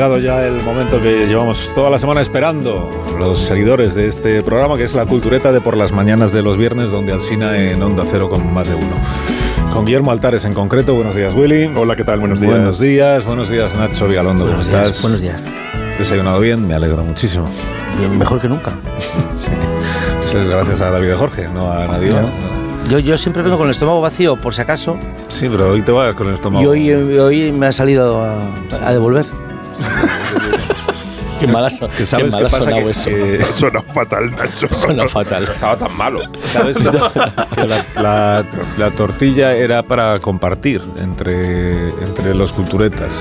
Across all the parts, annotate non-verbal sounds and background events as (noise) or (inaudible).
Llegado ya el momento que llevamos toda la semana esperando los seguidores de este programa, que es la cultureta de por las mañanas de los viernes, donde Alcina en Onda Cero con más de uno. Con Guillermo Altares en concreto. Buenos días, Willy. Hola, ¿qué tal? Buenos días. Buenos días, buenos días, Nacho Vigalondo. ¿Cómo estás? Buenos días. ¿Has desayunado bien? Me alegro muchísimo. Bien, mejor que nunca. (laughs) Sí. Eso es gracias a David Jorge, no a nadie más. Yo, yo siempre vengo con el estómago vacío, por si acaso, Sí, pero hoy te vas con el estómago. y hoy, hoy me ha salido a, a devolver. (laughs) qué mala, so- que sabes qué mala qué pasa sonado que- eso. que- (laughs) Suena fatal, Nacho. Suena fatal. Estaba tan malo. ¿Sabes (laughs) que la, la- la tortilla era para compartir entre, entre los culturetas?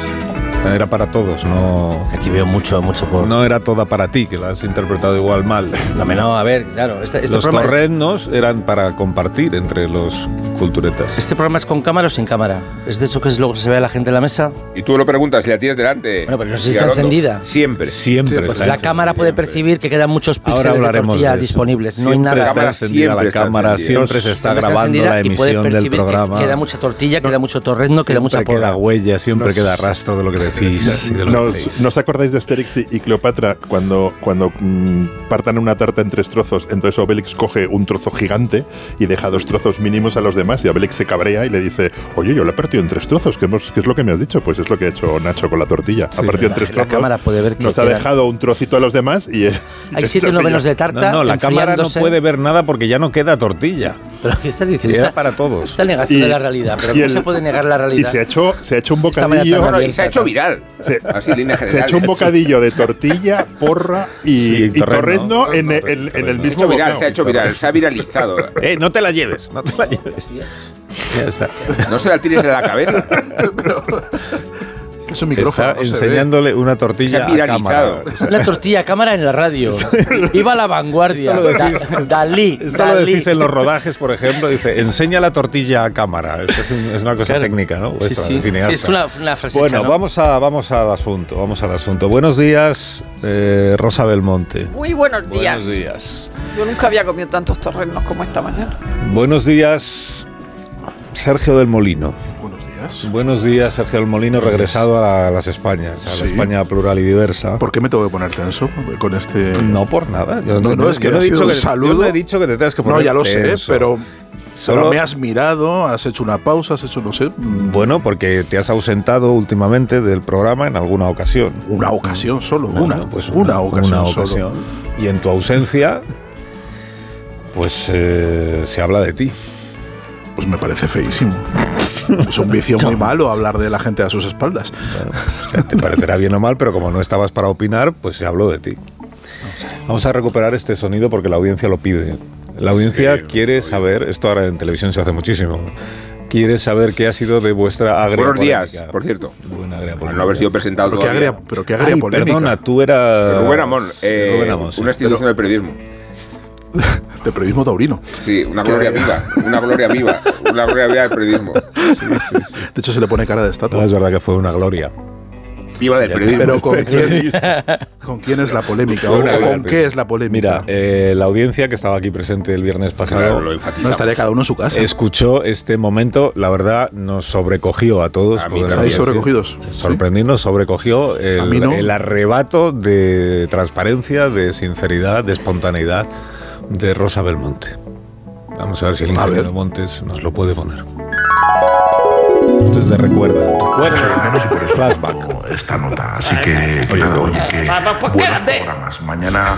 Era para todos, no, Aquí veo mucho, mucho por... no era toda para ti, que la has interpretado igual mal. (laughs) No, me- no, a ver, claro, este, este los programa es, torrenos eran para compartir entre los culturetas. ¿Este programa es con cámara o sin cámara? ¿Es de eso que es luego se ve a la gente en la mesa? Y tú lo preguntas si la tienes delante. Bueno, pero no sé si está encendida. Siempre. Siempre Pues está la encendida, cámara puede siempre. percibir que quedan muchos píxeles de tortilla de disponibles. No hay Siempre nada. está encendida siempre la está cámara, encendida. siempre se está Siempre grabando encendida la y puede emisión del percibir que programa. Queda mucha tortilla, queda mucho torrezno, queda mucha Siempre queda huella, siempre queda rastro de lo que decís y de lo que ¿No, hacéis. os- ¿No os acordáis de Asterix y, y Cleopatra cuando, cuando mm, partan una tarta en tres trozos? Entonces Obelix coge un trozo gigante y deja dos trozos mínimos a los demás y Obelix se cabrea y le dice, oye, yo la he partido en tres trozos, ¿qué, hemos- qué es lo que me has dicho? Pues es lo que ha hecho Nacho con la tortilla. ha partido en la- tres la trozos, cámara puede ver que nos ha dejado un trocito a los demás y... Hay (laughs) siete novenos de tarta. No, no, la cámara no puede ver nada porque ya no queda tortilla. ¿Pero qué estás diciendo? Era Esta- para todos. Esta negación Y- de la realidad. ¿Pero y cómo el- se puede negar la Y realidad? se ha hecho, se ha hecho un bocadillo... Bueno, y se ha hecho viral. Se- Así, línea Se hecho un bocadillo de tortilla, porra y, Sí, y torrezno. torrezno en, en- en el Se ha mismo hecho viral, se ha hecho viral, se ha viralizado. (laughs) Eh, no te la lleves, no te la lleves. (laughs) Ya está. No se la tires en la cabeza. (laughs) Es un micrófono. Está no enseñándole una tortilla a cámara. (laughs) Una tortilla a cámara en la radio. (laughs) Iba a la vanguardia. Esto lo decís- Da- Dalí. Esto lo Dalí. decís en los rodajes, por ejemplo, dice, enseña la tortilla a cámara. Esto es, un- es una cosa Claro. técnica, ¿no? Sí, sí. es una, una frase Bueno, hecha, ¿no? vamos, a, vamos al asunto, vamos al asunto. Buenos días, eh, Rosa Belmonte. Muy buenos días. Buenos días. Yo nunca había comido tantos torrenos como esta mañana. Buenos días, Sergio del Molino. Buenos días. Buenos días, Sergio del Molino, regresado a las Españas, a la Sí. España plural y diversa. ¿Por qué me tengo que poner tenso con este.? No por nada. Yo No, no, es que yo no he dicho que, yo saludo. no he dicho que te tengas que poner No, ya lo sé, pero. Solo- Pero me has mirado, has hecho una pausa, has hecho, no sé, mm, Bueno, porque te has ausentado últimamente del programa en alguna ocasión. una ocasión solo. Bueno, una, pues una, ocasión. una solo. Y en tu ausencia, pues eh, se habla de ti. Pues me parece feísimo. Es un vicio muy malo hablar de la gente a sus espaldas. Bueno, pues, te parecerá bien o mal, pero como no estabas para opinar, pues se habló de ti. Vamos a recuperar este sonido porque la audiencia lo pide. La audiencia quiere saber, esto ahora en televisión se hace muchísimo, quiere saber qué ha sido de vuestra agria Buenos días, polémica. por cierto. Buena agria Al no haber sido presentado Pero qué agria, pero qué agria Ay, polémica. perdona, tú eras... Rubén Amón, eh, Rubén Amón, sí. una institución del periodismo. (laughs) De periodismo taurino. Sí, una gloria agria. viva, una gloria viva, una gloria viva del periodismo. (laughs) De hecho, se le pone cara de No, estatua. es verdad que fue una gloria. Viva del periodismo. Pero (laughs) ¿con quién, ¿con quién es la polémica? ¿O con qué es la polémica? Mira, eh, la audiencia que estaba aquí presente el viernes pasado Claro, no estaría cada uno en su casa. escuchó este momento, la verdad nos sobrecogió a todos. A mí ¿Estáis decir. sobrecogidos? Sorprendiendo, sobrecogió el, A mí no. el arrebato de transparencia, de sinceridad, de espontaneidad de Rosa Belmonte. Vamos a ver si el ingeniero. Montes nos lo puede poner. Esto es de recuerda. Recuerda. (laughs) Flashback. esta nota. Así que, que nada, oye, que pues buenos programas. Mañana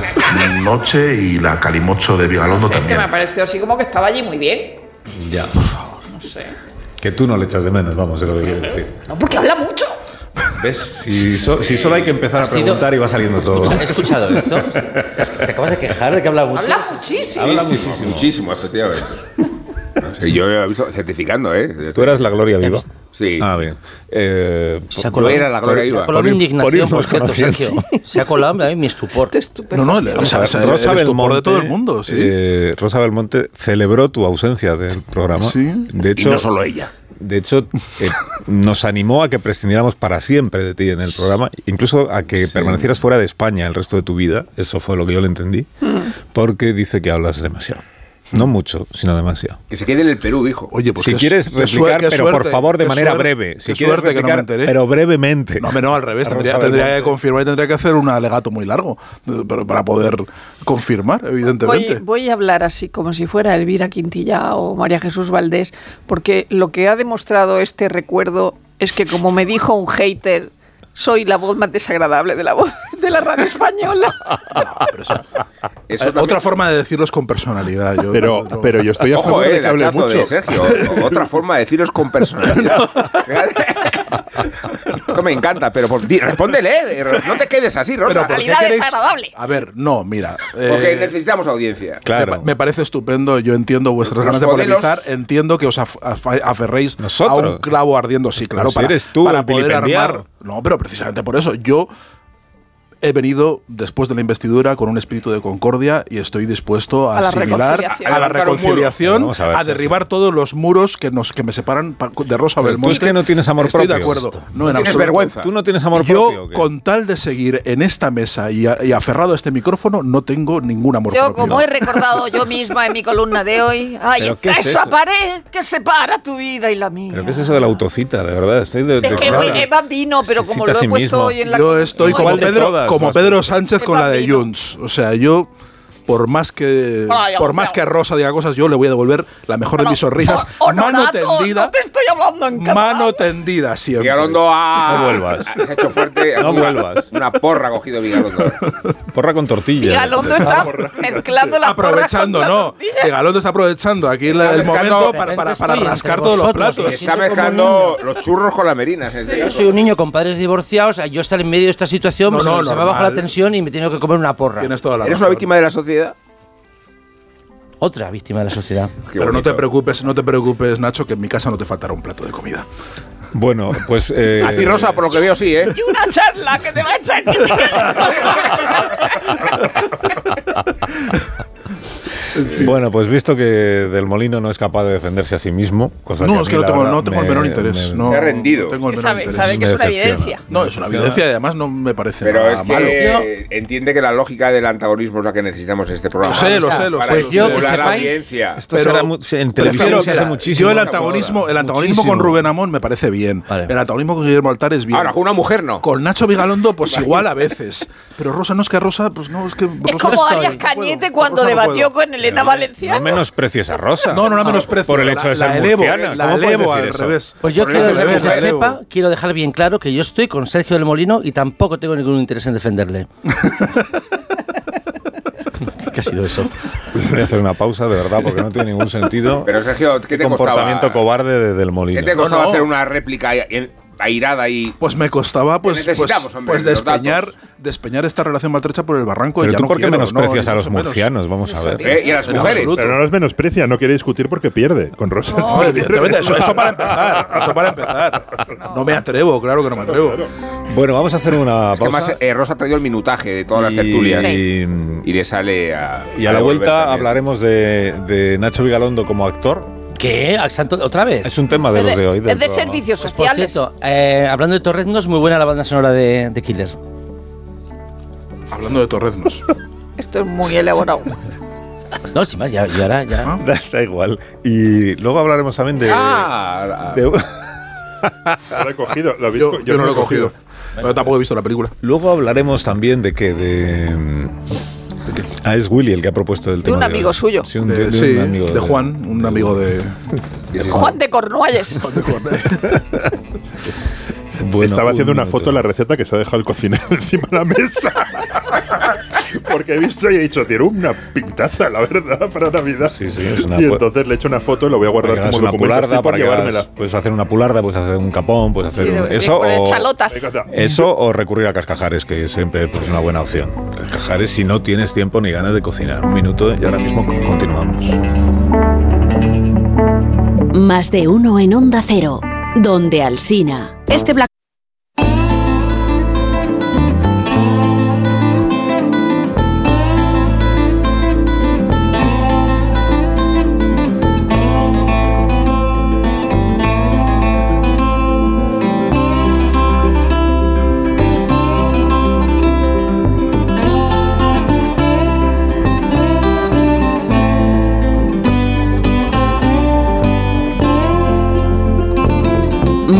noche y la Calimocho de Vigalondo Es que también. me pareció así como que estaba allí muy bien. Ya. No sé. Que tú no le echas de menos, vamos, es lo que quiero decir. No, porque habla mucho. ¿Ves? Si, so- si solo hay que empezar a preguntar y va saliendo todo. ¿Has escuchado esto? (laughs) ¿Te acabas de quejar de que habla mucho? Habla muchísimo. Habla muchísimo. muchísimo, efectivamente. Yo he visto certificando, ¿eh? Tú eras la Gloria Viva. Sí. Ah, bien. Eh, Se ha Yo colado, era la Gloria se ha Viva. colado mi indignación, por cierto. Sergio. Se ha colado mi estupor. No, no, el Rosa estupor Belmonte, de todo el mundo, sí. eh, Rosa Belmonte celebró tu ausencia del programa. Sí. De Y hecho, no solo ella. De hecho, eh, nos animó a que prescindiéramos para siempre de ti en el programa, incluso a que permanecieras fuera de España el resto de tu vida. Eso fue lo que yo le entendí, porque dice que hablas demasiado. No mucho, sino demasiado. Que se quede en el Perú, dijo. Oye, pues si quieres replicar, suerte- pero por favor de manera suerte- breve. Si quieres suerte que no me replicar, enteré. pero brevemente. No, no, al revés. Tendría, tendría que confirmar y tendría que hacer un alegato muy largo pero para poder confirmar, Voy, evidentemente. voy a hablar así como si fuera Elvira Quintilla o María Jesús Valdés, porque lo que ha demostrado este recuerdo es que, como me dijo un hater, soy la voz más desagradable de la voz de la radio española. (laughs) Ah, pero eso- Eso Eh, también- Otra forma de decirlo es con personalidad. Yo, Pero, no- pero yo estoy a Ojo, favor eh, de el que hable mucho. de Sergio. Otra forma de deciros con personalidad. (laughs) Eso me encanta, pero por, di- respóndele. eh, No te quedes así, Rosa. ¿por qué Realidad queréis- desagradable. A ver, no, mira. Porque eh, necesitamos audiencia. Claro. Me, pa- me parece estupendo, yo entiendo vuestras ganas de polemizar, entiendo que os af- af- aferréis Nosotros. a un clavo ardiendo, sí, claro, para, eres tú para poder armar. No, pero precisamente por eso, yo he venido después de la investidura con un espíritu de concordia y estoy dispuesto a, A la asimilar reconciliación. a la reconciliación, a ver, a derribar todos los muros que nos que me separan pa- de Rosa Pero tú Belmonte. es que no tienes amor Estoy de propio. acuerdo. Esto. No, en Tienes vergüenza. ¿Tú no tienes amor propio? o Yo, con tal de seguir en esta mesa y, a- y aferrado a este micrófono, no tengo ningún amor Yo, propio. como he recordado yo misma en mi columna de hoy, ¿Pero está es esa eso? pared que separa tu vida y la mía. ¿Pero qué es eso de la autocita? De verdad, estoy de, Es de- que voy, es bambino, pero Se como lo a he sí puesto mismo. hoy en la Yo estoy como ¿Cuál de Pedro, como? Pedro Sánchez con la de. Junts. O sea, yo, por más que Ay, por más que Rosa diga cosas, yo le voy a devolver la mejor de mis sonrisas. (laughs) no, mano tendida. No te estoy hablando en. Mano tendida siempre. Vigalondo ha. No vuelvas. Se ha hecho fuerte. No una, vuelvas. Una porra ha cogido Vigalondo. Porra con tortilla. Galondo está mezclando la aprovechando, no. Galondo está aprovechando aquí la- el mezclando- momento para, rascar todos los platos. me Está mezclando los churros con la merina. es decir, Yo soy un niño con padres divorciados, yo estar en medio de esta situación, No, se, no, se me normal. baja la tensión y me he tenido que comer una porra. Tienes toda la ¿Eres una víctima de la sociedad? Otra víctima de la sociedad. (laughs) Pero no te preocupes, no te preocupes, Nacho, que en mi casa no te faltará un plato de comida. Bueno, pues. (laughs) eh, A ti, Rosa, por lo que veo, sí, ¿eh? Y una charla que te va a echar. (laughs) Bueno, pues visto que Del Molino no es capaz de defenderse a sí mismo, cosa No, que es que no tengo, verdad, no tengo el me- menor interés. me- no, Se ha rendido. no tengo el menor sabe, interés. sabe que es una evidencia. No, es una evidencia y además no me parece Pero nada es que malo. entiende que la lógica del antagonismo es la que necesitamos en este programa. Lo sé, lo sé, lo sé. Pues yo, que sepáis- audiencia. Esto Pero será mu- en televisión prefiero se hace muchísimo. Yo el antagonismo, el antagonismo Muchísimo. con Rubén Amón me parece bien. Vale. El antagonismo con Guillermo Altar es bien. Ahora, con una mujer no. Con Nacho Vigalondo, pues igual a veces. Pero Rosa no es que Rosa, pues no, es que. Es como. Arias Cañete cuando debatió con Elena Valenciano. No menosprecies a Rosa. No, no la menosprecio. Por el hecho de la, ser la elevo, murciana. la ¿Cómo puedes elevo decir al eso? revés. Pues yo Por quiero que se sepa, quiero dejar bien claro que yo estoy con Sergio del Molino y tampoco tengo ningún interés en defenderle. (laughs) ¿Qué ha sido eso? Voy a hacer una pausa, de verdad, porque no tiene ningún sentido. Pero, Sergio, ¿qué te comportamiento costaba? cobarde de Del Molino. ¿Qué te costaba No, no. hacer una réplica en- airada y. Pues me costaba pues, pues, hombre, pues despeñar, despeñar esta relación maltrecha por el barranco. y Pero ya tú, no ¿por qué quiero, menosprecias no, a los murcianos? Vamos a ver. ¿Eh? Y a las En mujeres. absoluto. Pero no los menosprecia, no quiere discutir porque pierde con Rosa. No, evidentemente, eso, eso para empezar. Eso para empezar. No me atrevo, claro que no me atrevo. Bueno, vamos a hacer una Es que pausa. además eh, Rosa ha traído el minutaje de todas las y, tertulias. y, Y le sale a. y a la vuelta también. hablaremos de, de Nacho Vigalondo como actor. ¿Qué? ¿Al santo- ¿Otra vez? Es un tema de los de hoy. es de programa. servicios Pues, por sociales. cierto, eh, hablando de Torreznos, muy buena la banda sonora de, de Killer. Hablando de torreznos. (laughs) Esto es muy elaborado. (laughs) No, sin más, ya, y ahora ya. Ah. Da, (laughs) da igual. Y luego hablaremos también de. Ah, de- No lo he cogido. ¿lo Yo, co- yo no lo he cogido. Tampoco he visto la película. luego hablaremos también de qué. De. Qué? Ah, es Willy el que ha propuesto el De tema. un amigo suyo. Sí, un, De, de- de sí, un amigo de Juan, un amigo de. (laughs) Juan de Cornualles. Bueno, Estaba haciendo un una foto de la receta que se ha dejado el cocinero (laughs) encima de la mesa. (laughs) Porque he visto y he dicho, tiene una pintaza, la verdad, para Navidad. Sí, sí, es una y entonces le he hecho una foto y lo voy a guardar como una documento. pularda, para llevármela. puedes hacer una pularda, puedes hacer un capón, puedes hacer Sí, un- eso o chalotas. Eso o recurrir a cascajares, que siempre pues, es una buena opción. Cascajares si no tienes tiempo ni ganas de cocinar. Un minuto y ahora mismo co- continuamos. Más de uno en Onda Cero, donde Alsina. Este Black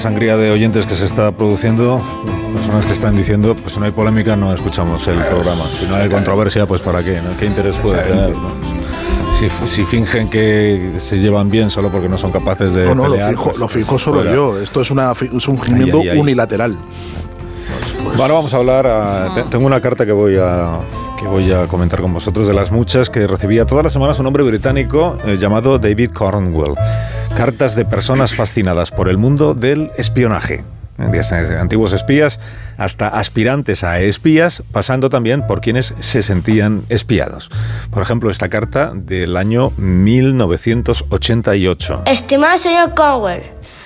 Sangría de oyentes que se está produciendo. Personas que están diciendo, pues si no hay polémica no escuchamos el programa. Si no hay controversia, pues para qué, ¿no? ¿Qué interés puede tener? Si, si fingen que se llevan bien solo porque no son capaces de No, no, lo pelear, fijo, pues, lo fijo solo fuera. yo. Esto es, una, es un fingimiento unilateral. Ahora vamos a hablar. a- te- tengo una carta que voy a que voy a comentar con vosotros de las muchas que recibía todas las semanas un hombre británico eh, llamado David Cornwell. Cartas de personas fascinadas por el mundo del espionaje. Desde antiguos espías hasta aspirantes a espías, pasando también por quienes se sentían espiados. Por ejemplo, esta carta del año 1988. Estimado señor Conwell,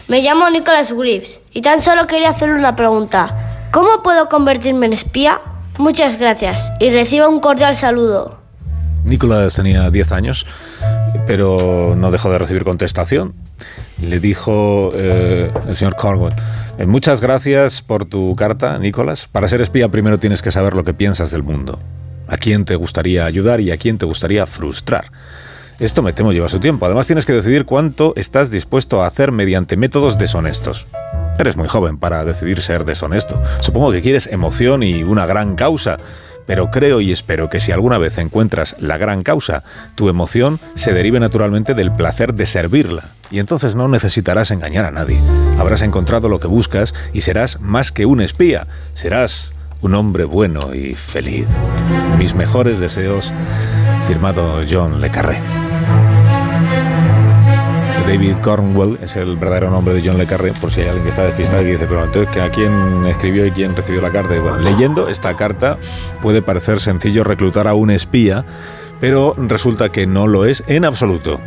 me llamo Nicholas Greaves y tan solo quería hacerle una pregunta. ¿Cómo puedo convertirme en espía? Muchas gracias y reciba un cordial saludo. Nicolás tenía 10 años, pero no dejó de recibir contestación. Le dijo eh, el señor Cornwell, eh, muchas gracias por tu carta, Nicolás. Para ser espía primero tienes que saber lo que piensas del mundo, a quién te gustaría ayudar y a quién te gustaría frustrar. Esto me temo lleva su tiempo. Además tienes que decidir cuánto estás dispuesto a hacer mediante métodos deshonestos. Eres muy joven para decidir ser deshonesto. Supongo que quieres emoción y una gran causa. Pero creo y espero que si alguna vez encuentras la gran causa, tu emoción se derive naturalmente del placer de servirla. Y entonces no necesitarás engañar a nadie. Habrás encontrado lo que buscas y serás más que un espía. Serás un hombre bueno y feliz. Mis mejores deseos, firmado John Le Carré. David Cornwell es el verdadero nombre de John Le Carré, por si hay alguien que está despistado y dice, pero entonces, ¿que ¿a quién escribió y quién recibió la carta? Leyendo esta carta puede parecer sencillo reclutar a un espía, pero resulta que no lo es en absoluto.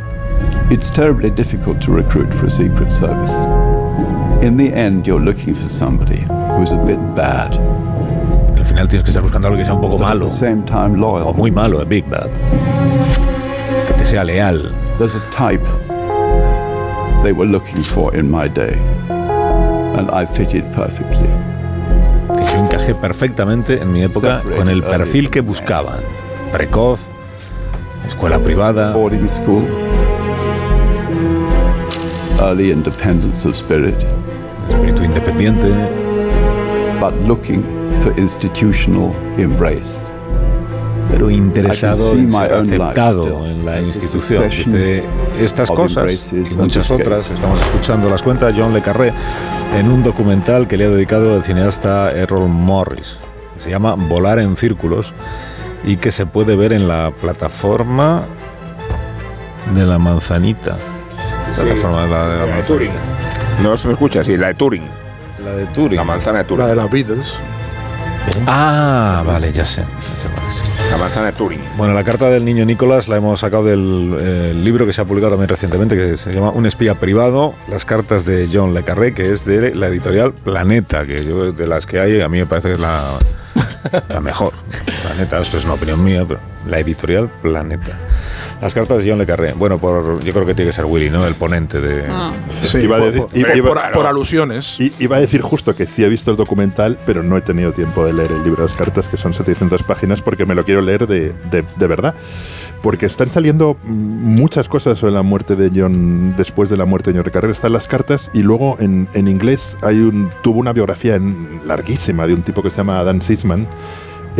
It's terribly difficult to recruit for a secret service. In the end, you're looking for somebody who's a bit bad, Al final tienes que estar buscando algo que sea un poco but at the same time o loyal. muy malo, a Big Bad. Que te sea leal. There's a type they were looking for in my day, and I fitted perfectly. Que yo encajé perfectamente en mi época con el perfil que buscaban. Precoz, escuela privada, Boarding school, early independence of spirit, espíritu independiente, but looking for institutional embrace. pero interesado en ser aceptado en la institución. Dice, estas cosas y muchas otras estamos escuchando las cuenta John Le Carré en un documental que le ha dedicado al cineasta Errol Morris. Se llama Volar en Círculos y que se puede ver en la plataforma de la manzanita. Plataforma la, de la La de Turing. No se me escucha, sí, la de Turing. La de Turing. La manzana de Turing. La de las Beatles. Ah, vale, ya sé. La manzana de Turing. Bueno, la carta del niño Nicolás la hemos sacado del eh, libro que se ha publicado también recientemente, que se llama Un espía privado, las cartas de John Le Carré, que es de la editorial Planeta, que yo de las que hay, a mí me parece que es la, la mejor. (laughs) Planeta, esto es una opinión mía, pero la editorial Planeta. Las cartas de John Le Carré. Bueno, por, yo creo que tiene que ser Willy, ¿no? El ponente de... Ah. Sí, Iba por, iba- iba- por- por alusiones. Y iba a decir justo que sí he visto el documental, pero no he tenido tiempo de leer el libro de las cartas, que son 700 páginas, porque me lo quiero leer de, de- de verdad. Porque están saliendo muchas cosas sobre la muerte de John, después de la muerte de John Le Carré. Están las cartas y luego en, en inglés hay un, tuvo una biografía en- larguísima de un tipo que se llama Dan Sisman,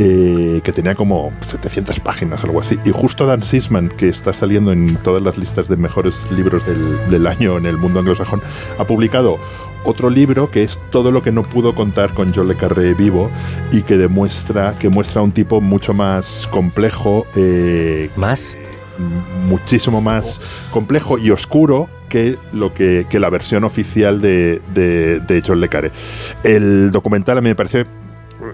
eh, que tenía como 700 páginas, algo así. Y justo Dan Sisman, que está saliendo en todas las listas de mejores libros del, del año en el mundo anglosajón, ha publicado otro libro que es todo lo que no pudo contar con John Le Carré vivo y que demuestra que muestra un tipo mucho más complejo, eh, ¿Más? muchísimo más complejo y oscuro que lo que, que la versión oficial de, de, de John Le Carré. El documental a mí me parece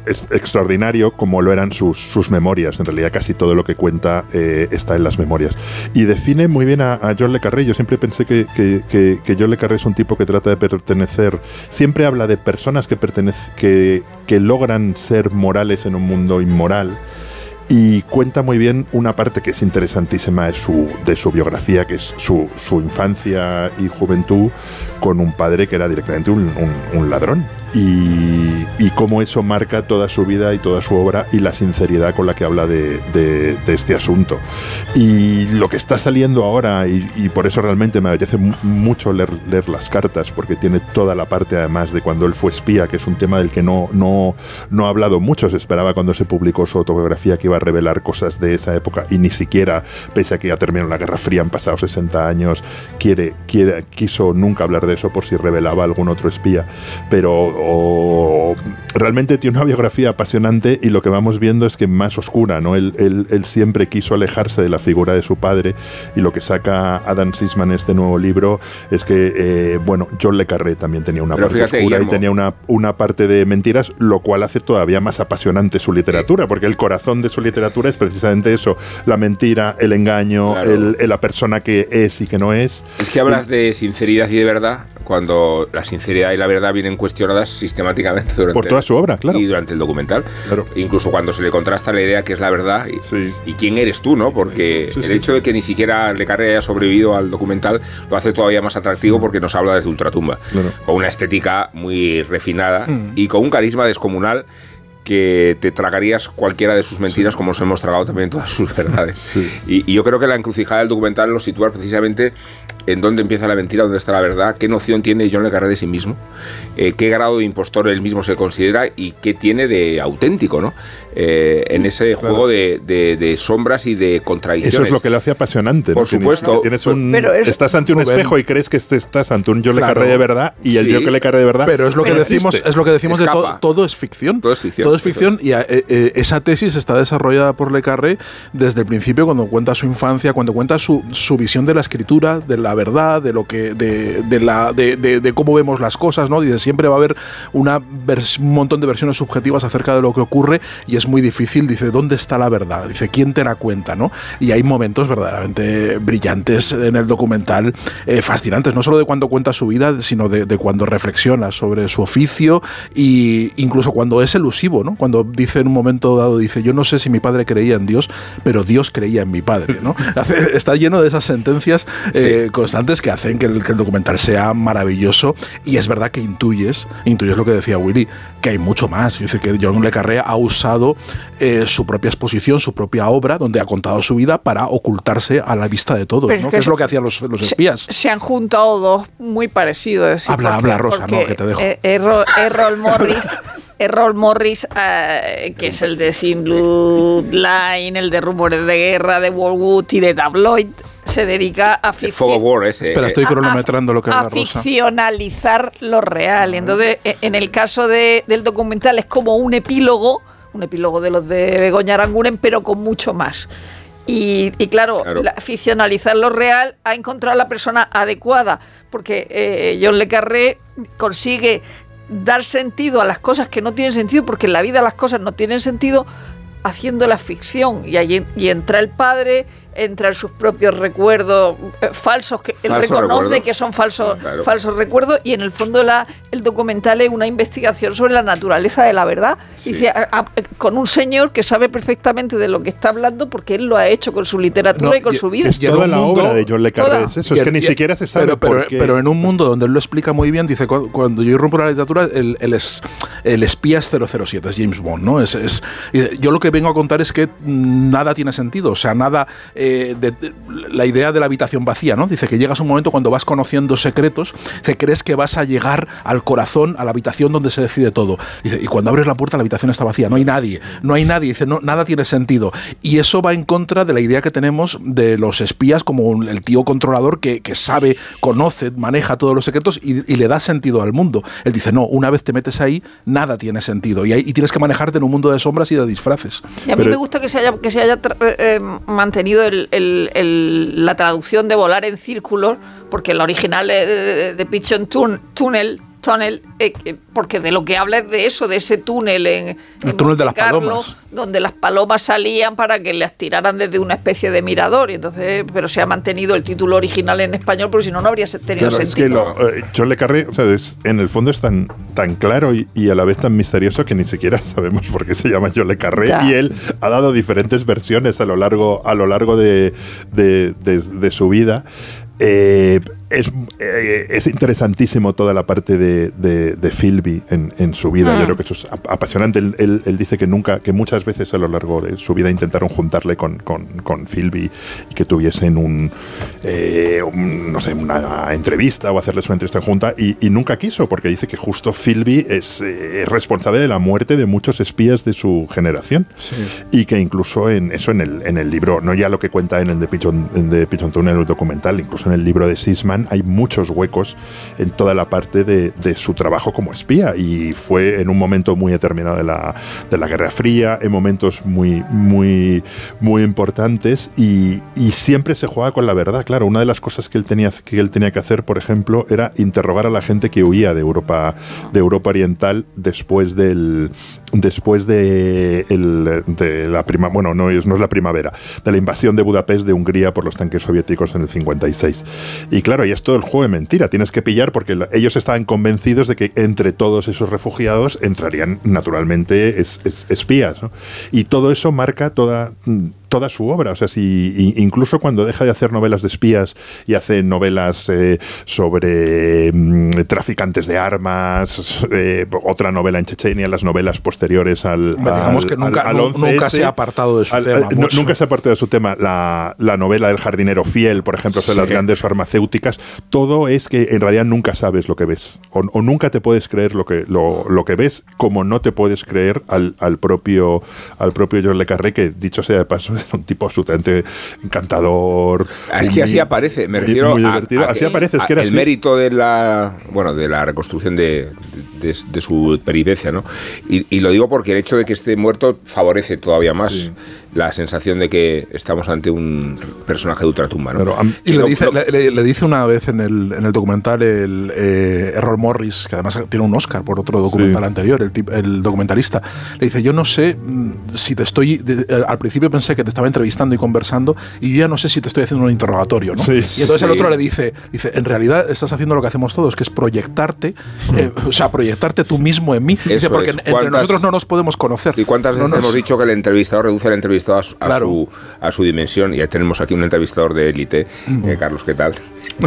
extraordinario como lo eran sus, sus memorias. En realidad casi todo lo que cuenta eh, está en las memorias. Y define muy bien a, a John Le Carré. Yo siempre pensé que, que, John Le Carré es un tipo que trata de pertenecer, siempre habla de personas que, que, que logran ser morales en un mundo inmoral. Y cuenta muy bien una parte que es interesantísima de su, de su biografía, que es su, su infancia y juventud con un padre que era directamente un ladrón. Y, y cómo eso marca toda su vida y toda su obra y la sinceridad con la que habla de, de- de este asunto. Y lo que está saliendo ahora, y, y por eso realmente me apetece mu- mucho leer, leer las cartas, porque tiene toda la parte además de cuando él fue espía, que es un tema del que no, no, no ha hablado mucho. Se esperaba cuando se publicó su autobiografía que iba a revelar cosas de esa época y ni siquiera, pese a que ya terminó la Guerra Fría, han pasado 60 años, quiere, quiere, quiso nunca hablar de eso por si revelaba algún otro espía. Pero o- realmente tiene una biografía apasionante y lo que vamos viendo es que más oscura, ¿no? Él, él- él siempre quiso alejarse de la figura de su padre y lo que saca Adam Sisman en este nuevo libro es que, eh, bueno, John Le Carré también tenía una Pero parte oscura y tenía una, una parte de mentiras, lo cual hace todavía más apasionante su literatura, porque el corazón de su literatura es precisamente eso, la mentira, el engaño, Claro. el- el- la persona que es y que no es. Es que hablas de sinceridad y de verdad cuando la sinceridad y la verdad vienen cuestionadas sistemáticamente durante Por toda su obra, claro. y durante el documental. Claro. Incluso cuando se le contrasta la idea que es la verdad y, Sí. y quién eres tú, ¿no? Porque Sí, el sí. hecho de que ni siquiera Le Carré haya sobrevivido al documental lo hace todavía más atractivo porque nos habla desde Ultratumba, Claro. con una estética muy refinada Mm. y con un carisma descomunal que te tragarías cualquiera de sus mentiras como nos hemos tragado también todas sus verdades. Y, y yo creo que la encrucijada del documental lo sitúa precisamente en dónde empieza la mentira, dónde está la verdad, qué noción tiene John Le Carré de sí mismo, eh, qué grado de impostor él mismo se considera y qué tiene de auténtico, ¿no? Eh, en ese juego de, de- de sombras y de contradicciones. Eso es lo que le hace apasionante. ¿no? Por supuesto. Tienes un, Pero es- estás ante un Rubén. espejo y crees que este estás ante un yo le Claro. carré de verdad y el Sí. yo que le carré de verdad. Pero es lo que no decimos, existe. es lo que decimos de Escapa. todo, todo es ficción. Todo es ficción, Todo es ficción y eh, eh, esa tesis está desarrollada por Le Carré desde el principio cuando cuenta su infancia, cuando cuenta su, su visión de la escritura, de la verdad, de lo que de, de la de, de- de cómo vemos las cosas, ¿no? Dice, siempre va a haber una un montón de versiones subjetivas acerca de lo que ocurre y es muy difícil, dice, ¿dónde está la verdad? Dice, ¿quién te la cuenta, no? Y hay momentos verdaderamente brillantes en el documental, eh, fascinantes, no solo de cuando cuenta su vida, sino de, de cuando reflexiona sobre su oficio y incluso cuando es elusivo, ¿no? Cuando dice en un momento dado, dice, yo no sé si mi padre creía en Dios, pero Dios creía en mi padre, ¿no? (laughs) Está lleno de esas sentencias eh, constantes que hacen que el, que el documental sea maravilloso y es verdad que intuyes, intuyes lo que decía Willy, que hay mucho más. Dice que John Le Carré ha usado eh, su propia exposición, su propia obra, donde ha contado su vida para ocultarse a la vista de todos, es ¿no? que es lo que hacían los, espías. Se, han juntado dos muy parecidos. es decir, Habla, habla, Rosa, no, que te dejo. eh, Errol, Errol Morris, Errol Morris eh, que es el de Thin Blue Line, el de Rumores de Guerra, de World y de Tabloid, se dedica a War ese. Espera, estoy eh, cronometrando lo que a Rosa. ficcionalizar lo real. Y entonces, e- en el caso de- del documental, es como un epílogo, un epílogo de los de Begoña Aranguren, pero con mucho más. Y, y claro, Claro. la- ficcionalizar lo real ha encontrado a la persona adecuada, porque eh, John Le Carré consigue dar sentido a las cosas que no tienen sentido, porque en la vida las cosas no tienen sentido haciendo la ficción. Y ahí en- y entra el padre, entra en sus propios recuerdos eh, falsos, que él Falsos reconoce recuerdos. que son falsos, Claro. falsos recuerdos, y en el fondo la, el documental es una investigación sobre la naturaleza de la verdad. Dice, a- a- con un señor que sabe perfectamente de lo que está hablando porque él lo ha hecho con su literatura No, y con y- su vida. Es Y toda la mundo- obra de John Le Carré es eso, es Y que el- ni y- siquiera se sabe pero, por pero, qué. pero en un mundo donde él lo explica muy bien, dice, cu- cuando yo irrumpo la literatura, el, el, es- el espía es 007, es James Bond, ¿no? Es, es- y yo lo que vengo a contar es que mm, nada tiene sentido, o sea, nada, eh, de, de- la idea de la habitación vacía, ¿no? Dice que llegas un momento cuando vas conociendo secretos, te crees que vas a llegar al corazón, a la habitación donde se decide todo. Dice, y cuando abres la puerta, la habitación está vacía, no hay nadie, no hay nadie, dice, no, nada tiene sentido. Y eso va en contra de la idea que tenemos de los espías como un- el tío controlador que, que sabe, conoce, maneja todos los secretos y, y le da sentido al mundo. Él dice, no, una vez te metes ahí, nada tiene sentido. Y, hay- y tienes que manejarte en un mundo de sombras y de disfraces. Y a mí me gusta que se haya, que se haya eh, eh, mantenido el- el- el- la traducción de volar en círculos, porque la original es de, de Pigeon Tun- Tunnel, tunnel, eh, que- porque de lo que habla es de eso, de ese túnel en, en túnel de las palomas. donde las palomas salían para que las tiraran desde una especie de mirador. Y entonces, pero se ha mantenido el título original en español, porque si no, no habría tenido Claro, es que sentido. lo, eh, John Le Carré, o sea, es- en el fondo es tan, tan claro y, y a la vez tan misterioso que ni siquiera (laughs) sabemos por qué se llama John Le Carré. Ya. Y él ha dado diferentes versiones a lo largo, a lo largo de, de- de- de su vida. Eh, es, eh, es interesantísimo toda la parte de, de, de Philby en, en su vida. Mm. Yo creo que eso es ap- apasionante. Él, él- él dice que nunca, que muchas veces a lo largo de su vida intentaron juntarle con, con, con Philby y que tuviesen un, eh, un, no sé, una entrevista o hacerles una entrevista en junta y, y nunca quiso porque dice que justo Philby es, eh, es responsable de la muerte de muchos espías de su generación y que incluso en eso en el, en el libro, no ya lo que cuenta en el de Pigeon, en de Pigeon Tunnel, el documental, incluso en el libro de Sisman hay muchos huecos en toda la parte de, su trabajo como espía y fue en un momento muy determinado de la, de la Guerra Fría, en momentos muy, muy, muy importantes y, siempre se jugaba con la verdad. Claro, una de las cosas que él tenía que, él tenía que hacer, por ejemplo, era interrogar a la gente que huía de Europa, de Europa Oriental después del después de, la prima, bueno, no es, no es la primavera, de la invasión de Budapest de Hungría por los tanques soviéticos en el 56. Y claro, y es todo el juego de mentira, tienes que pillar porque ellos estaban convencidos de que entre todos esos refugiados entrarían naturalmente es- es- espías. Y todo eso marca toda mm, toda su obra. O sea, si incluso cuando deja de hacer novelas de espías y hace novelas eh, sobre mm, traficantes de armas, eh, otra novela en Chechenia, las novelas posteriores al, digamos al- que nunca- al- al nu- 11S, nunca se ha apartado de su al- tema mucho. nunca se ha apartado de su tema. La, la novela del jardinero fiel, por ejemplo, sobre Sí. las grandes farmacéuticas, todo es que en realidad nunca sabes lo que ves. O, o nunca te puedes creer lo que, lo, lo que ves, como no te puedes creer al, al propio al propio John Le Carré, que dicho sea de paso, (laughs) un tipo absolutamente encantador. Ah, Es que así aparece, me refiero muy a- divertido. a así que- aparece, es que era el así. mérito de la bueno de la reconstrucción de, de- de su peripecia, ¿no? Y, y lo digo porque el hecho de que esté muerto favorece todavía más la sensación de que estamos ante un personaje de ultratumba, ¿no? Claro, Y Que le no- dice, no- le, le- dice una vez en el, en el documental el eh, Errol Morris, que además tiene un Oscar por otro documental Sí. anterior, el, el documentalista, le dice, yo no sé mm, si te estoy, de- eh, al principio pensé que te estaba entrevistando y conversando, y yo ya no sé si te estoy haciendo un interrogatorio, ¿no? Sí. y entonces el Sí. otro le dice, dice, en realidad estás haciendo lo que hacemos todos, que es proyectarte, eh, o sea, proyectarte tú mismo en mí, dice, porque entre ¿Cuántas- nosotros no nos podemos conocer. ¿Y cuántas No veces nos- hemos dicho que el entrevistador reduce al entrevistado a su, a Claro. su, a su dimensión? Y ya tenemos aquí un entrevistador de élite. Eh, Carlos, ¿qué tal? (laughs)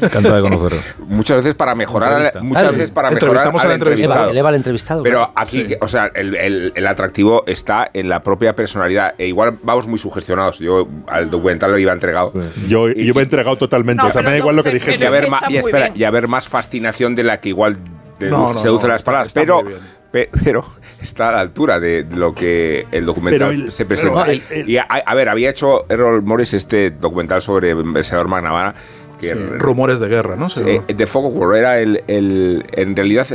Encantado de conoceros. Muchas veces para mejorar, muchas Claro. veces para mejorar Entrevistamos al al entrevistado. Eleva, eleva al entrevistado. Pero claro. aquí, que- o sea, el, el- el atractivo está en la propia personalidad. E igual vamos muy sugestionados. Yo al documental lo iba entregado. Yo, Y- yo me he entregado totalmente. No, o sea, me da igual lo que dijese. y, haber ma- y espera, y haber más fascinación de la que igual de- No, no, seduce no, las palabras. pero, pero está a la altura de lo que el documental el- se pero presenta. el- el- y a, a ver, había hecho Errol Morris este documental sobre el senador McNamara. Que Rumores de guerra, ¿no? Eh, de Fog of War era el, el- en realidad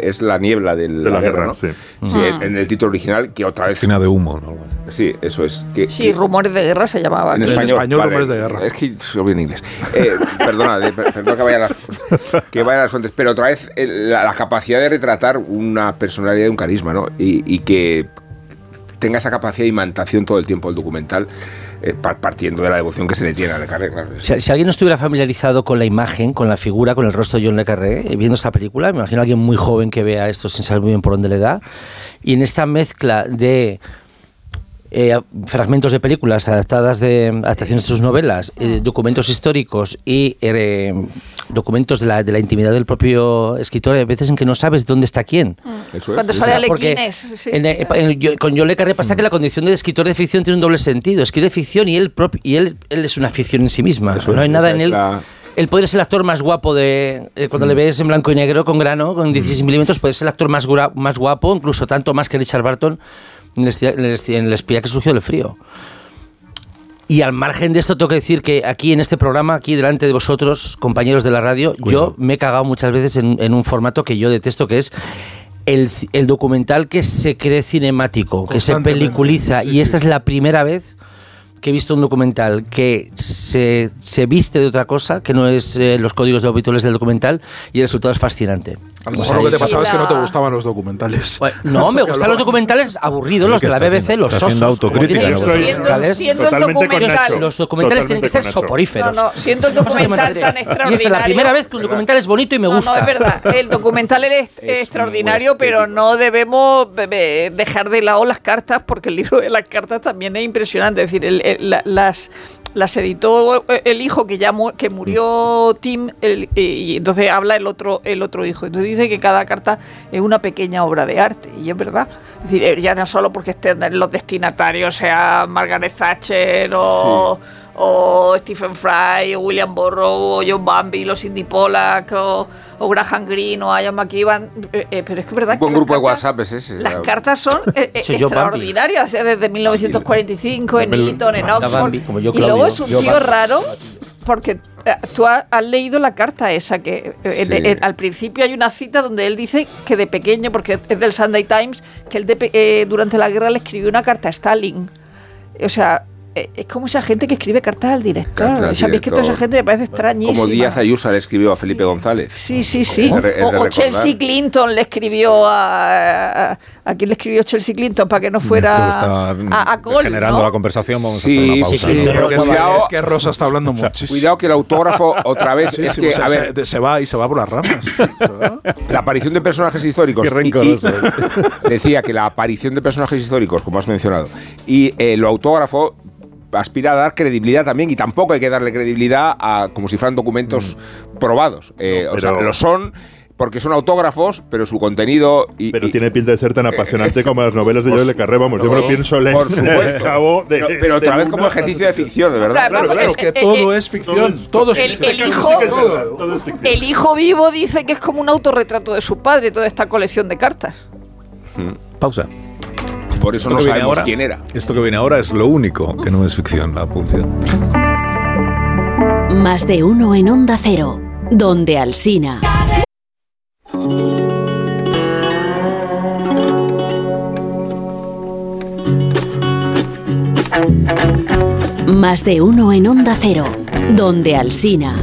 es- la niebla del- De la guerra, ¿no? sí. Sí, en, en el título original que otra vez Cortina de humo, ¿no? sí eso es que, Sí, que- rumores de guerra se llamaba. en español, español, Rumores de Guerra. Es que se olvida en inglés. Eh, (laughs) perdona, perdona que vaya a las, que vaya a las fuentes, pero otra vez la, la capacidad de retratar una personalidad y un carisma, ¿no? Y, y que tenga esa capacidad de imantación todo el tiempo el documental. Eh, par- partiendo de la devoción que se le tiene a Le Carré. Si, si alguien no estuviera familiarizado con la imagen, con la figura, con el rostro de John Le Carré, eh, viendo esta película, me imagino a alguien muy joven que vea esto sin saber muy bien por dónde le da, y en esta mezcla de eh, fragmentos de películas adaptadas de adaptaciones de sus novelas, eh, documentos históricos y eh, documentos de la, de la intimidad del propio escritor, hay veces en que no sabes dónde está quién. Eso es. Cuando sale Alequines. sí. en- en- con John Le Carré pasa que la condición de escritor de ficción tiene un doble sentido. Escribe ficción y él, propio, y él, él es una ficción en sí misma. Eso no es, hay nada en es él. la- Él podría ser el actor más guapo de. eh, cuando le ves en blanco y negro, con grano, con 16 milímetros, puede ser el actor más, más guapo, incluso tanto más que Richard Barton en el, espía, que surgió del frío. Y al margen de esto, tengo que decir que aquí en este programa, aquí delante de vosotros, compañeros de la radio, yo me he cagado muchas veces en, en un formato que yo detesto, que es el, documental que se cree cinemático, que se peliculiza. y esta es la primera vez que he visto un documental que se, se viste de otra cosa, que no es eh, los códigos de habituales del documental, y el resultado es fascinante. A lo mejor lo que te y- pasaba es que no te gustaban los documentales. No, (laughs) me gustan los documentales aburridos, los ¿Qué de la BBC, haciendo? los sosos. autocrítica, ¿no? Siendo, documentales. siendo Totalmente con documental. Nacho. Los documentales tienen que ser soporíferos. No, no, siendo el (laughs) documental tan Y extraordinario. esta es la primera vez que un documental es bonito y me No, gusta. no, es verdad. (laughs) El documental es, Es extraordinario, pero no debemos be- be- dejar de lado las cartas, porque el libro de las cartas también es impresionante. Es decir, el- el- la- las, las editó el hijo que ya mu- que murió Tim, el- y, entonces habla el otro, el otro hijo. Entonces dice que cada carta es una pequeña obra de arte, y es verdad. Es decir, eh, ya no solo porque estén los destinatarios, sea Margaret Thatcher o o Stephen Fry, o William Burroughs, o John Bambi, los Cindy Pollack, o, o Graham Greene, o Ian McEwan. eh, eh, pero es que es verdad Un buen que las grupo de cartas- WhatsApp es ese. Las cartas son eh, (laughs) eh, extraordinarias, o sea, desde 1945 en Eton, en Oxford. Bambi, como yo, y luego es un Yo, tío raro porque eh, tú has, leído la carta esa que eh, en- Sí. en- al principio hay una cita donde él dice que de pequeño, porque es del Sunday Times, que él de pe- eh, durante la guerra le escribió una carta a Stalin. O sea, es como esa gente que escribe cartas al director. Cartas es que toda esa gente me parece extrañísima. Como Díaz Ayusa le escribió a Felipe González. Sí, sí, sí. O. Chelsea Clinton le escribió a, a... ¿A quién le escribió Chelsea Clinton para que no fuera está a, a generando ¿no? la conversación. Vamos Sí, a hacer una sí, pausa. sí, que, cuidado. es que Rosa está hablando muchísimo. Cuidado que el autógrafo (laughs) otra vez Sí, es sí, que, o sea, a ver, se, se va y se va por las ramas. (laughs) La aparición de personajes históricos. Qué y- y- rencoroso. (laughs) decía que la aparición de personajes históricos, como has mencionado, y eh, lo autógrafo aspira a dar credibilidad también y tampoco hay que darle credibilidad a como si fueran documentos probados. Eh, No, o sea, lo son porque son autógrafos, pero su contenido y, Pero y- tiene pinta de ser tan apasionante como las novelas de Joel Le Carré, vamos, yo me lo pienso leer. por supuesto. (laughs) Cabo de- pero, pero otra de vez como ejercicio de ficción, de verdad. Claro, Claro, claro. Es que Eh, todo eh, es ficción. Todo es el- ficción. el hijo- Todo es ficción. El hijo vivo dice que es como un autorretrato de su padre, toda esta colección de cartas. Pausa. Por eso Esto no que viene sabemos ahora- quién era. Esto que viene ahora es lo único que no es ficción, la publicidad. Más de uno en Onda Cero, donde Alsina. Más de uno en Onda Cero, donde Alsina.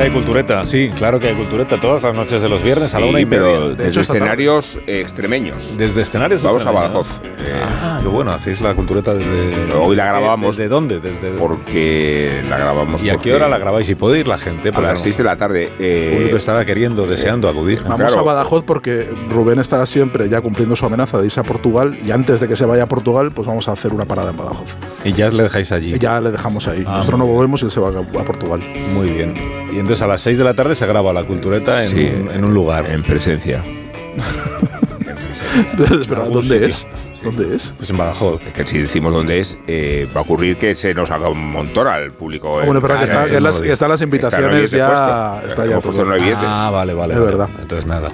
Noche hay cultureta, sí, claro que hay cultureta. Todas las noches de los viernes a la una y pero media. desde hecho, escenarios eh, extremeños. Desde escenarios. Vamos a. Badajoz. Eh, Ah, qué bueno, hacéis la cultureta desde. Hoy la grabábamos. ¿Desde dónde? Desde. porque la grabamos. ¿Y a qué hora la grabáis? Y puede ir la gente. A las 6 de la tarde. El eh, público estará queriendo, deseando acudir. Vamos Claro. a Badajoz porque Rubén está siempre ya cumpliendo su amenaza de irse a Portugal y antes de que se vaya a Portugal, pues vamos a hacer una parada en Badajoz. Y ya le dejáis allí. Y ya le dejamos ahí. Ah, Nosotros no volvemos y él se va a, a Portugal. Muy bien. Y entonces a las 6 de la tarde se graba la cultureta en, Sí, un, en un lugar. en presencia. (laughs) Entonces, algún ¿Dónde sitio. es? ¿Dónde es? Pues en Badajoz. Es que si decimos dónde es, eh, va a ocurrir que se nos haga un montón al público. Bueno, pero que, está, que, las- no que están las invitaciones Está ya. Está ya puesto todo. Ah, vale, vale. Es vale. verdad. Entonces nada.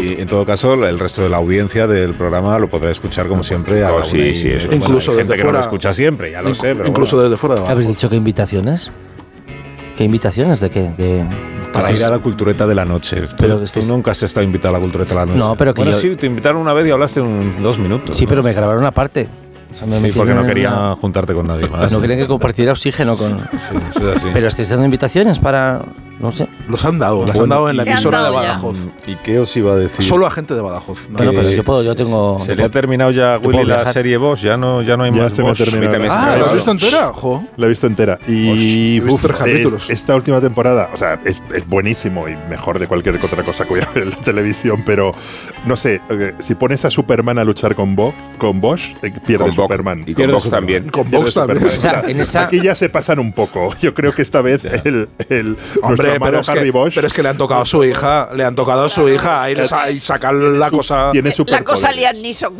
Y en todo caso, el resto de la audiencia del programa lo podrá escuchar como siempre. a Oh, la sí, sí, eso. bueno, Incluso hay gente desde que no lo fuera. escucha siempre, ya lo sé. Pero Incluso bueno, desde fuera de ¿Qué habéis Badajoz. dicho? ¿Qué invitaciones? ¿Qué invitaciones? ¿De qué? De, para ir a la cultureta de la noche. Tú- Pero tú, estés- nunca has estado invitado a la cultureta de la noche. No, pero que bueno, yo- sí, te invitaron una vez y hablaste un, dos minutos. Sí, ¿no? pero me grabaron. O sea, me Sí, porque no quería una- juntarte con nadie más. No querían que compartiera oxígeno con. Sí, eso es así. Pero estáis dando invitaciones para. No sé. Los han dado, las han dado en la ¿qué han emisora de dado ya? Badajoz. ¿Y qué os iba a decir? Solo a gente de Badajoz. ¿no? Bueno, pero yo puedo, yo tengo. Se le ha terminado ya a Willy la serie Boss, ya no, ya no hay Ya más se me ha Boss. terminado. La- Ah, ha ¿lo has visto entera? Jo. La he visto entera. Y visto uf, capítulos. es- esta última temporada, o sea, es, es buenísimo y mejor de cualquier otra cosa que voy a ver en la televisión, pero no sé, eh, si pones a Superman a luchar con, Bo, con Bosch, eh, pierde Con Superman. y con Superman. también. Con Vox también. (laughs) O sea, en esa- Aquí ya se pasan un poco. Yo creo que esta vez el, el nuestro Hombre, pero es, Harry que, Bosch pero es que le han tocado a su hija, le han tocado a su hija, ahí, les, ahí sacar la su- cosa. tiene La cosa. Liam Neeson.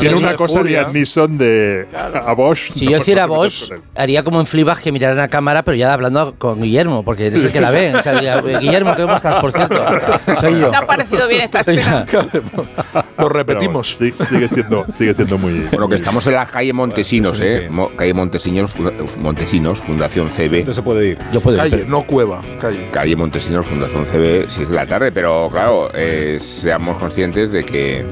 Tiene una cosa. Liam Neeson de a Bosch. Si no, yo hiciera Bosch, haría como en Fleabag que miraran a cámara, pero ya hablando con Guillermo, porque eres el que la ve. O sea, diría, Guillermo, ¿cómo estás, por cierto? (laughs) Soy yo. Me ha parecido bien esta escena. Lo repetimos. sí, sigue siendo, sigue siendo muy. Bueno, que estamos en la calle Montesinos, es ¿eh? calle Montesinos, Montesinos, Fundación CB. Entonces se puede ir. Yo puedo ir, Calle, pero- no cueva, calle. Calle Montesinos, Fundación CB, 6 de la tarde, pero claro, eh, seamos conscientes de que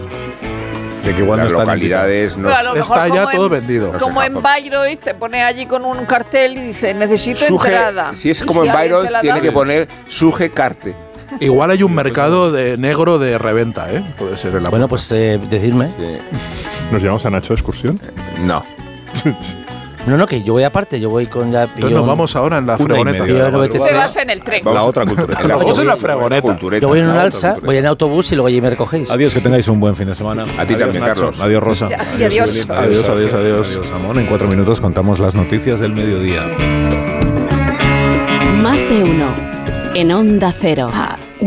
De que igual las están localidades no. A lo Está ya todo en- vendido. Como en Bayreuth te pone allí con un cartel y dice necesito Suje- entrada. si es como en Bayreuth, tiene que poner suje carte. Igual hay un mercado de negro de reventa, ¿eh? Puede ser el Bueno, pues eh, decidme. ¿Nos llevamos a Nacho de excursión? No. (laughs) No, no, que yo voy aparte, yo voy con ya. Entonces nos vamos ahora en la no madrugada. Te vas en el tren. La otra cultura. La Vamos en la. Cultureta. Yo voy en un alza, voy en autobús y luego allí me recogéis. Adiós, que tengáis un buen fin de semana. A ti también, Nacho. Carlos. Adiós, Rosa. Y adiós. Adiós, adiós, adiós. Adiós, Amón. En cuatro minutos contamos las noticias del mediodía. Más de uno. En Onda Cero.